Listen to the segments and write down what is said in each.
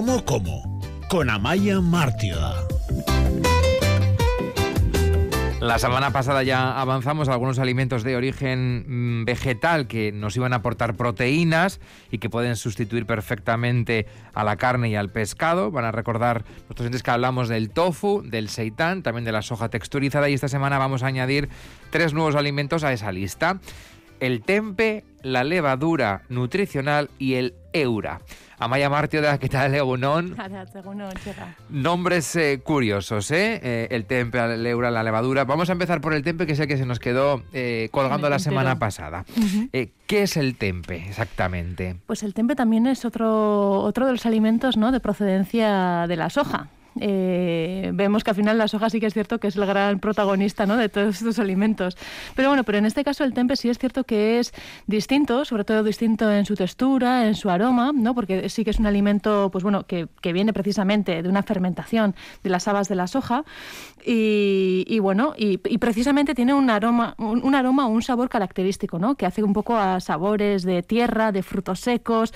¿Cómo, cómo? Con Amaya Mártida. La semana pasada ya avanzamos algunos alimentos de origen mm, vegetal que nos iban a aportar proteínas y que pueden sustituir perfectamente a la carne y al pescado. Van a recordar los docentes que hablamos del tofu, del seitán, también de la soja texturizada y esta semana vamos a añadir tres nuevos alimentos a esa lista. El tempe, la levadura nutricional y el eura. Amaya Martio, ¿qué tal, Egunon? Nombres eh, curiosos, ¿eh? ¿eh? El tempe, el eura, la levadura. Vamos a empezar por el tempe, que es el que se nos quedó eh, colgando la semana pasada. ¿Qué es el tempe exactamente? Pues el tempe también es otro, otro de los alimentos ¿no? de procedencia de la soja. Eh, vemos que al final la soja sí que es cierto que es el gran protagonista ¿no? de todos estos alimentos. Pero bueno, pero en este caso el tempe sí es cierto que es distinto, sobre todo distinto en su textura, en su aroma, ¿no? porque sí que es un alimento pues bueno, que, que viene precisamente de una fermentación de las habas de la soja y, bueno, y, precisamente tiene un aroma, un, un aroma o un sabor característico, ¿no? que hace un poco a sabores de tierra, de frutos secos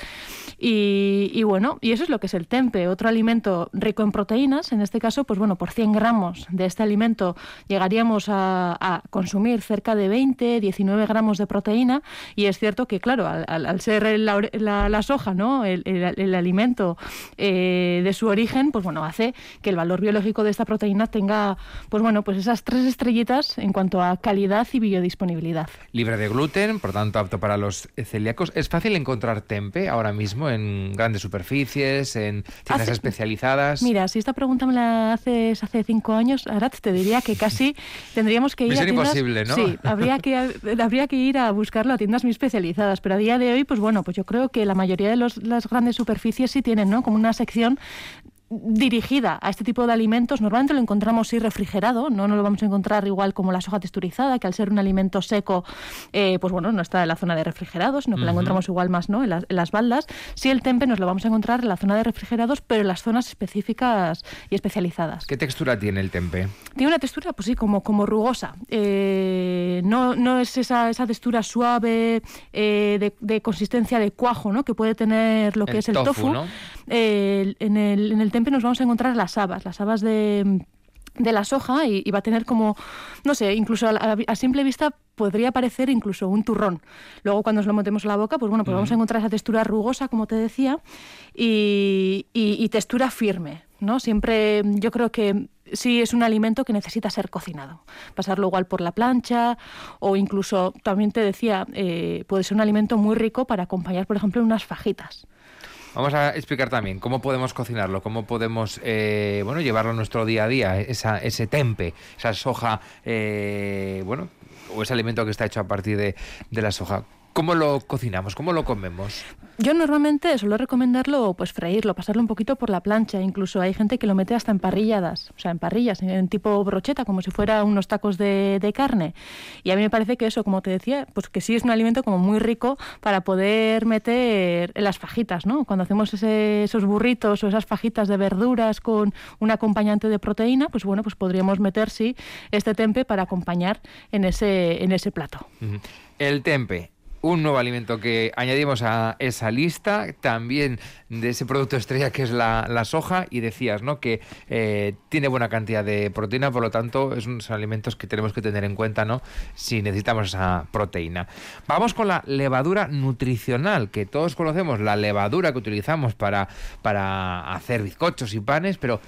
y, y bueno, y eso es lo que es el tempe, otro alimento rico en proteínas en este caso, pues bueno, por 100 gramos de este alimento llegaríamos a, consumir cerca de 20, 19 gramos de proteína y es cierto que, claro, al, ser la, soja, ¿no? El, alimento eh, de su origen, pues bueno, hace que el valor biológico de esta proteína tenga, pues bueno, pues esas tres estrellitas en cuanto a calidad y biodisponibilidad. Libre de gluten, por tanto apto para los celíacos. ¿Es fácil encontrar tempe ahora mismo en grandes superficies, en tiendas especializadas? Mira, si esta pregunta me la haces hace cinco años, ahora te diría que casi tendríamos que ir a tiendas... imposible, ¿no? Sí, habría que, habría que ir a buscarlo a tiendas muy especializadas, pero a día de hoy, pues bueno, pues yo creo que la mayoría de los, las grandes superficies sí tienen, ¿no? Como una sección dirigida a este tipo de alimentos, normalmente lo encontramos sí refrigerado, no, no lo vamos a encontrar igual como la soja texturizada, que al ser un alimento seco, eh, pues bueno, no está en la zona de refrigerados, sino que la encontramos igual más ¿no? en, las, baldas. Sí, el tempe nos lo vamos a encontrar en la zona de refrigerados, pero en las zonas específicas y especializadas. ¿Qué textura tiene el tempe? Tiene una textura, pues sí, como, como rugosa. Eh, no, no es esa, esa textura suave eh, de, consistencia de cuajo, ¿no? Que puede tener lo que es el tofu. En, el, en el tempe nos vamos a encontrar las habas, las habas de de la soja y, va a tener como, no sé, incluso a, simple vista podría parecer incluso un turrón. Luego cuando nos lo metemos en la boca, pues bueno, pues vamos a encontrar esa textura rugosa, como te decía, y, y, textura firme, ¿no? Siempre yo creo que sí es un alimento que necesita ser cocinado. Pasarlo igual por la plancha o incluso, también te decía, eh, puede ser un alimento muy rico para acompañar, por ejemplo, unas fajitas. Vamos a explicar también cómo podemos cocinarlo, cómo podemos eh, bueno llevarlo a nuestro día a día, esa, ese tempe, esa soja, eh, bueno, o ese alimento que está hecho a partir de, de la soja. ¿Cómo lo cocinamos? ¿Cómo lo comemos? Yo normalmente suelo recomendarlo pues freírlo, pasarlo un poquito por la plancha. Incluso hay gente que lo mete hasta en parrilladas, o sea, en parrillas, en tipo brocheta, como si fuera unos tacos de, carne. Y a mí me parece que eso, como te decía, pues que sí es un alimento como muy rico para poder meter en las fajitas, ¿no? Cuando hacemos esos burritos o esas fajitas de verduras con un acompañante de proteína, pues bueno, pues podríamos meter, sí, este tempe para acompañar en ese, en ese plato. El tempe, un nuevo alimento que añadimos a esa lista, también de ese producto estrella que es la, soja, y decías ¿no? que eh, tiene buena cantidad de proteína, por lo tanto, es alimentos que tenemos que tener en cuenta ¿no? si necesitamos esa proteína. Vamos con la levadura nutricional, que todos conocemos la levadura que utilizamos para, para hacer bizcochos y panes, pero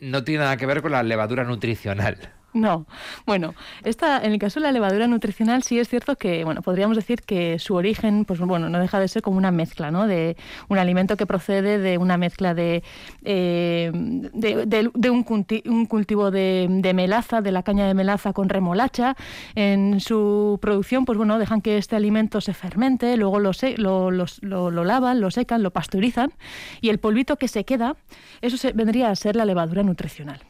no tiene nada que ver con la levadura nutricional. No. Bueno, esta, en el caso de la levadura nutricional sí es cierto que, bueno, podríamos decir que su origen, pues bueno, no deja de ser como una mezcla, ¿no? De un alimento que procede de una mezcla de, eh, de, un, cultivo de, melaza, de la caña de melaza con remolacha. En su producción, pues bueno, dejan que este alimento se fermente, luego lo, lo, lo, lavan, lo secan, lo pasteurizan y el polvito que se queda, eso se, vendría a ser la levadura nutricional.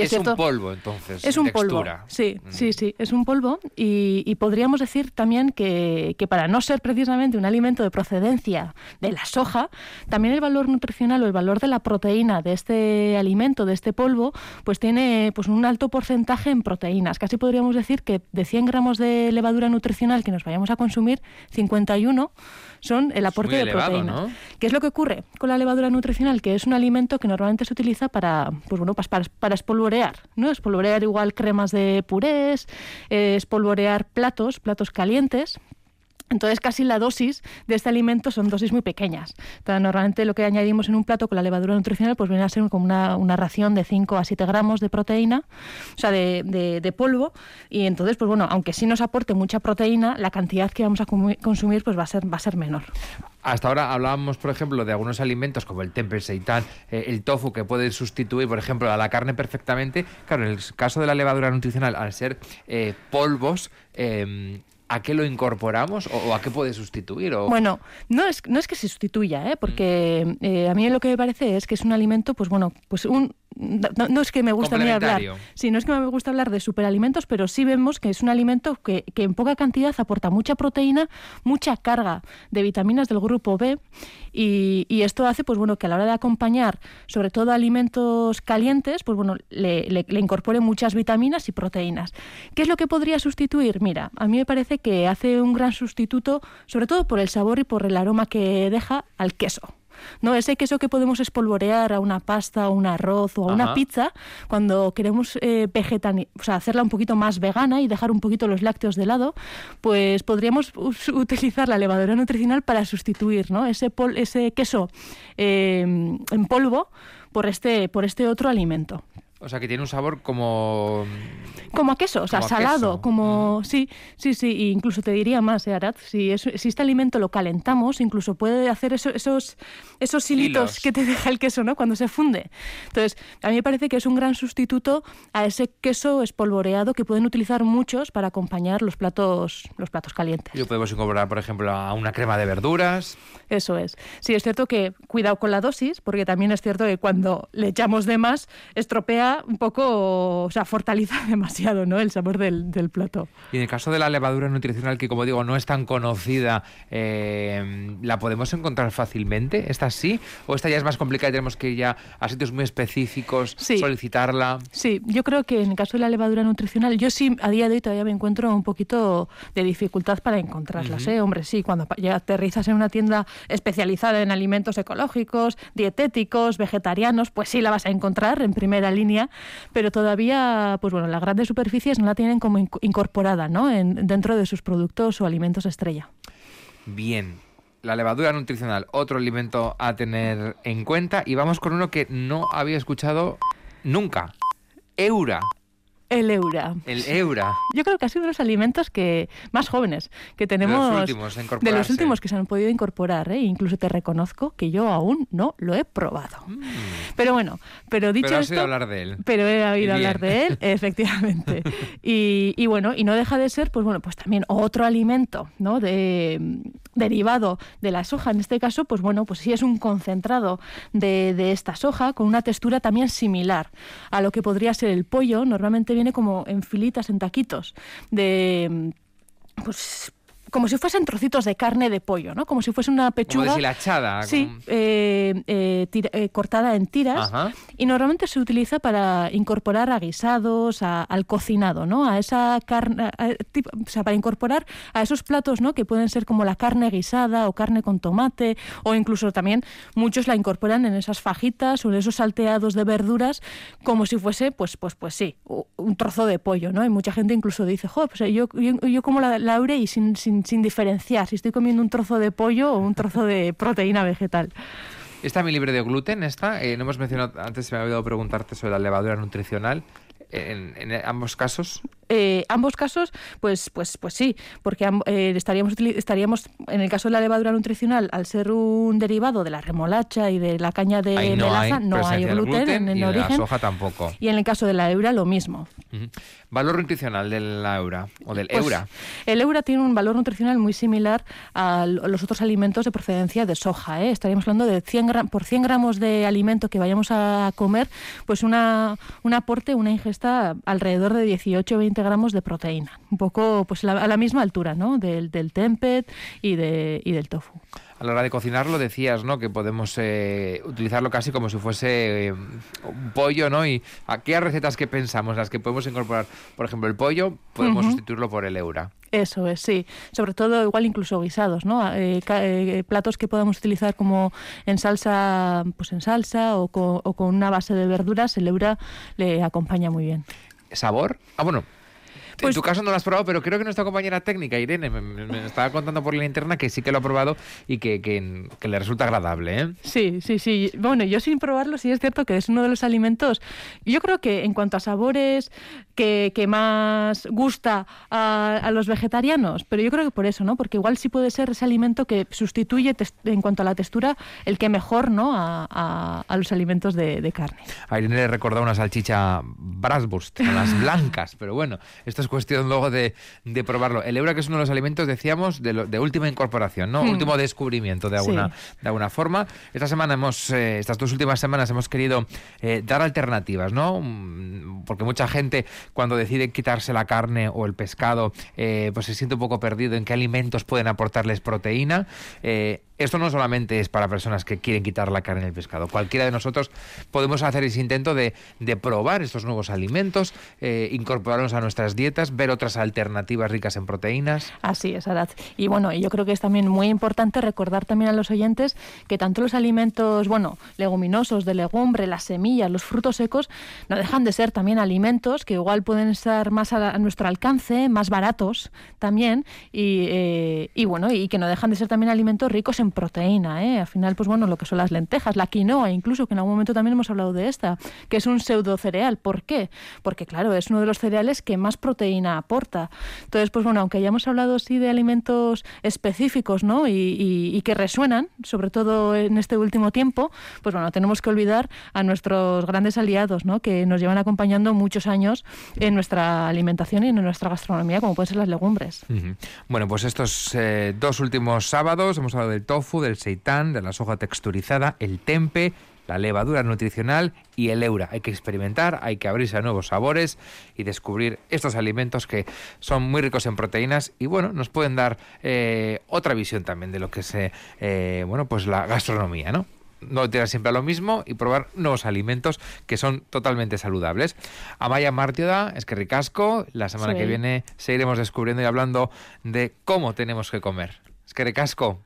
Es, un polvo, entonces. Es un polvo. Sí, mm. sí, sí, es un polvo. Y, podríamos decir también que, para no ser precisamente un alimento de procedencia de la soja, también el valor nutricional o el valor de la proteína de este alimento, de este polvo, pues tiene pues un alto porcentaje en proteínas. Casi podríamos decir que de 100 gramos de levadura nutricional que nos vayamos a consumir, 51 son el aporte de proteínas. ¿Qué es lo que ocurre con la levadura nutricional? Que es un alimento que normalmente se utiliza para, pues bueno, para, para espolvorear, ¿no? Espolvorear igual cremas de purés, espolvorear platos, platos calientes, entonces, casi la dosis de este alimento son dosis muy pequeñas. normalmente lo que añadimos en un plato con la levadura nutricional pues viene a ser como una, ración de 5 a 7 gramos de proteína, o sea, de, polvo. Y entonces, pues bueno, aunque sí nos aporte mucha proteína, la cantidad que vamos a consumir pues va a ser, va a ser menor. Hasta ahora hablábamos, por ejemplo, de algunos alimentos como el tempeh, el seitan, eh, el tofu, que pueden sustituir, por ejemplo, a la carne perfectamente. Claro, en el caso de la levadura nutricional, al ser eh, polvos, eh, ¿a qué lo incorporamos o, a qué puede sustituir? O... Bueno, no es, no es que se sustituya, ¿eh? porque eh, a mí lo que me parece es que es un alimento, pues bueno, pues un, no, es que me gusta ni hablar, sí, no es que me gusta hablar de superalimentos, pero sí vemos que es un alimento que, en poca cantidad aporta mucha proteína, mucha carga de vitaminas del grupo B y, esto hace pues bueno que a la hora de acompañar sobre todo alimentos calientes, pues bueno, le, le, incorpore muchas vitaminas y proteínas. ¿Qué es lo que podría sustituir? Mira, a mí me parece que hace un gran sustituto, sobre todo por el sabor y por el aroma que deja al queso. ¿No? Ese queso que podemos espolvorear a una pasta, a un arroz o a una pizza, cuando queremos eh, o sea, hacerla un poquito más vegana y dejar un poquito los lácteos de lado, pues podríamos utilizar la levadura nutricional para sustituir ¿no? ese, ese queso eh, en polvo por este, por este otro alimento. O sea, que tiene un sabor como... Como a queso, o sea, salado, como... Mm. Sí, sí, sí, e incluso te diría más, ¿eh, Arad? Si, si este alimento lo calentamos, incluso puede hacer esos, esos hilitos que te deja el queso, ¿no? Cuando se funde. Entonces, a mí me parece que es un gran sustituto a ese queso espolvoreado que pueden utilizar muchos para acompañar los platos, los platos calientes. Yo podemos incorporar, por ejemplo, a una crema de verduras. Eso es. Sí, es cierto que cuidado con la dosis, porque también es cierto que cuando le echamos de más, estropea un poco, o sea, fortaleza demasiado ¿no? el sabor del, plato. Y en el caso de la levadura nutricional, que como digo, no es tan conocida, eh, ¿la podemos encontrar fácilmente? ¿Esta sí? ¿O esta ya es más complicada y tenemos que ir ya a sitios muy específicos, solicitarla? Sí, yo creo que en el caso de la levadura nutricional, yo sí a día de hoy todavía me encuentro un poquito de dificultad para encontrarlas. ¿eh? Hombre, sí, cuando ya aterrizas en una tienda especializada en alimentos ecológicos, dietéticos, vegetarianos, pues sí la vas a encontrar en primera línea pero todavía, pues bueno, las grandes superficies no la tienen como incorporada, ¿no? En, dentro de sus productos o alimentos estrella. Bien, la levadura nutricional, otro alimento a tener en cuenta. Y vamos con uno que no había escuchado nunca. Eura. El eura. El eura. Yo creo que ha sido de los alimentos que más jóvenes que tenemos. De los últimos, de los últimos que se han podido incorporar. ¿eh? Incluso te reconozco que yo aún no lo he probado. Mm. Pero bueno, pero dicho pero has oído hablar de él. Pero he oído hablar de él, efectivamente. y, y, bueno, y no deja de ser, pues bueno, pues también otro alimento, ¿no? De derivado de la soja. En este caso, pues bueno, pues sí es un concentrado de, de, esta soja con una textura también similar a lo que podría ser el pollo. Normalmente viene como en filitas, en taquitos de pues como si fuesen trocitos de carne de pollo, ¿no? Como si fuese una pechuga. Como deshilachada. Sí, eh, eh, eh, cortada en tiras. Y normalmente se utiliza para incorporar a guisados, al cocinado, ¿no? A esa carne, o sea, para incorporar a esos platos, ¿no? Que pueden ser como la carne guisada o carne con tomate, o incluso también muchos la incorporan en esas fajitas o en esos salteados de verduras, como si fuese, pues, pues, pues sí, un trozo de pollo, ¿no? Y mucha gente incluso dice, jo, pues yo, yo, como la, la y sin, sin sin, diferenciar si estoy comiendo un trozo de pollo o un trozo de proteína vegetal. ¿Está mi libre de gluten? ¿Esta? Eh, no hemos mencionado, antes me había olvidado preguntarte sobre la levadura nutricional. En, ambos casos? Eh, ambos casos, pues, pues, pues sí, porque eh, estaríamos, estaríamos, en el caso de la levadura nutricional, al ser un derivado de la remolacha y de la caña de melaza, no hay gluten, en el origen. la soja tampoco. Y en el caso de la eura, lo mismo. ¿Valor nutricional de la eura o del pues, eura? El eura tiene un valor nutricional muy similar a los otros alimentos de procedencia de soja. ¿eh? Estaríamos hablando de 100 por 100 gramos de alimento que vayamos a comer, pues una, un aporte, una ingesta alrededor de 18 o 20 gramos de proteína. Un poco pues a la misma altura ¿no? del, del tempeh y, de, y del tofu a la hora de cocinarlo decías, ¿no? Que podemos eh, utilizarlo casi como si fuese eh, un pollo, ¿no? Y aquellas recetas que pensamos, las que podemos incorporar, por ejemplo, el pollo, podemos sustituirlo por el eura. Eso es, sí. Sobre todo, igual incluso guisados, ¿no? Eh, platos que podamos utilizar como en salsa, pues en salsa o con, o con una base de verduras, el eura le acompaña muy bien. ¿Sabor? Ah, bueno, en pues tu caso no lo has probado, pero creo que nuestra compañera técnica, Irene, me, estaba contando por la interna que sí que lo ha probado y que, que, le resulta agradable. ¿eh? Sí, sí, sí. Bueno, yo sin probarlo sí es cierto que es uno de los alimentos, yo creo que en cuanto a sabores, que, que más gusta a, los vegetarianos, pero yo creo que por eso, ¿no? Porque igual sí puede ser ese alimento que sustituye en cuanto a la textura el que mejor, ¿no? A, a, los alimentos de, carne. A Irene le recordado una salchicha Brasburst, las blancas, pero bueno, esto es cuestión luego de, probarlo. El eura, que es uno de los alimentos, decíamos, de, última incorporación, ¿no? Hmm. Último descubrimiento de alguna, de alguna forma. Esta semana hemos, eh, estas dos últimas semanas hemos querido eh, dar alternativas, ¿no? Mm, porque mucha gente cuando decide quitarse la carne o el pescado, eh, pues se siente un poco perdido en qué alimentos pueden aportarles proteína. Esto no solamente es para personas que quieren quitar la carne del pescado. Cualquiera de nosotros podemos hacer ese intento de, probar estos nuevos alimentos, eh, incorporarlos a nuestras dietas, ver otras alternativas ricas en proteínas. Así es, Arad. Y bueno, yo creo que es también muy importante recordar también a los oyentes que tanto los alimentos, bueno, leguminosos, de legumbre, las semillas, los frutos secos, no dejan de ser también alimentos que igual pueden estar más a, nuestro alcance, más baratos también, y, eh, y bueno, y que no dejan de ser también alimentos ricos en proteína, ¿eh? Al final, pues bueno, lo que son las lentejas, la quinoa, incluso, que en algún momento también hemos hablado de esta, que es un pseudo cereal. ¿Por qué? Porque, claro, es uno de los cereales que más proteína aporta. Entonces, pues bueno, aunque hayamos hablado sí de alimentos específicos, ¿no? Y, que resuenan, sobre todo en este último tiempo, pues bueno, tenemos que olvidar a nuestros grandes aliados, ¿no? Que nos llevan acompañando muchos años en nuestra alimentación y en nuestra gastronomía, como pueden ser las legumbres. Bueno, pues estos eh, dos últimos sábados hemos hablado del tofu, del seitán, de la soja texturizada, el tempe, la levadura nutricional y el eura. Hay que experimentar, hay que abrirse a nuevos sabores y descubrir estos alimentos que son muy ricos en proteínas y bueno, nos pueden dar eh, otra visión también de lo que es eh, bueno, pues la gastronomía, ¿no? no tirar siempre a lo mismo y probar nuevos alimentos que son totalmente saludables. Amaya Martioda, es que ricasco. La semana que viene seguiremos descubriendo y hablando de cómo tenemos que comer. Es que recasco.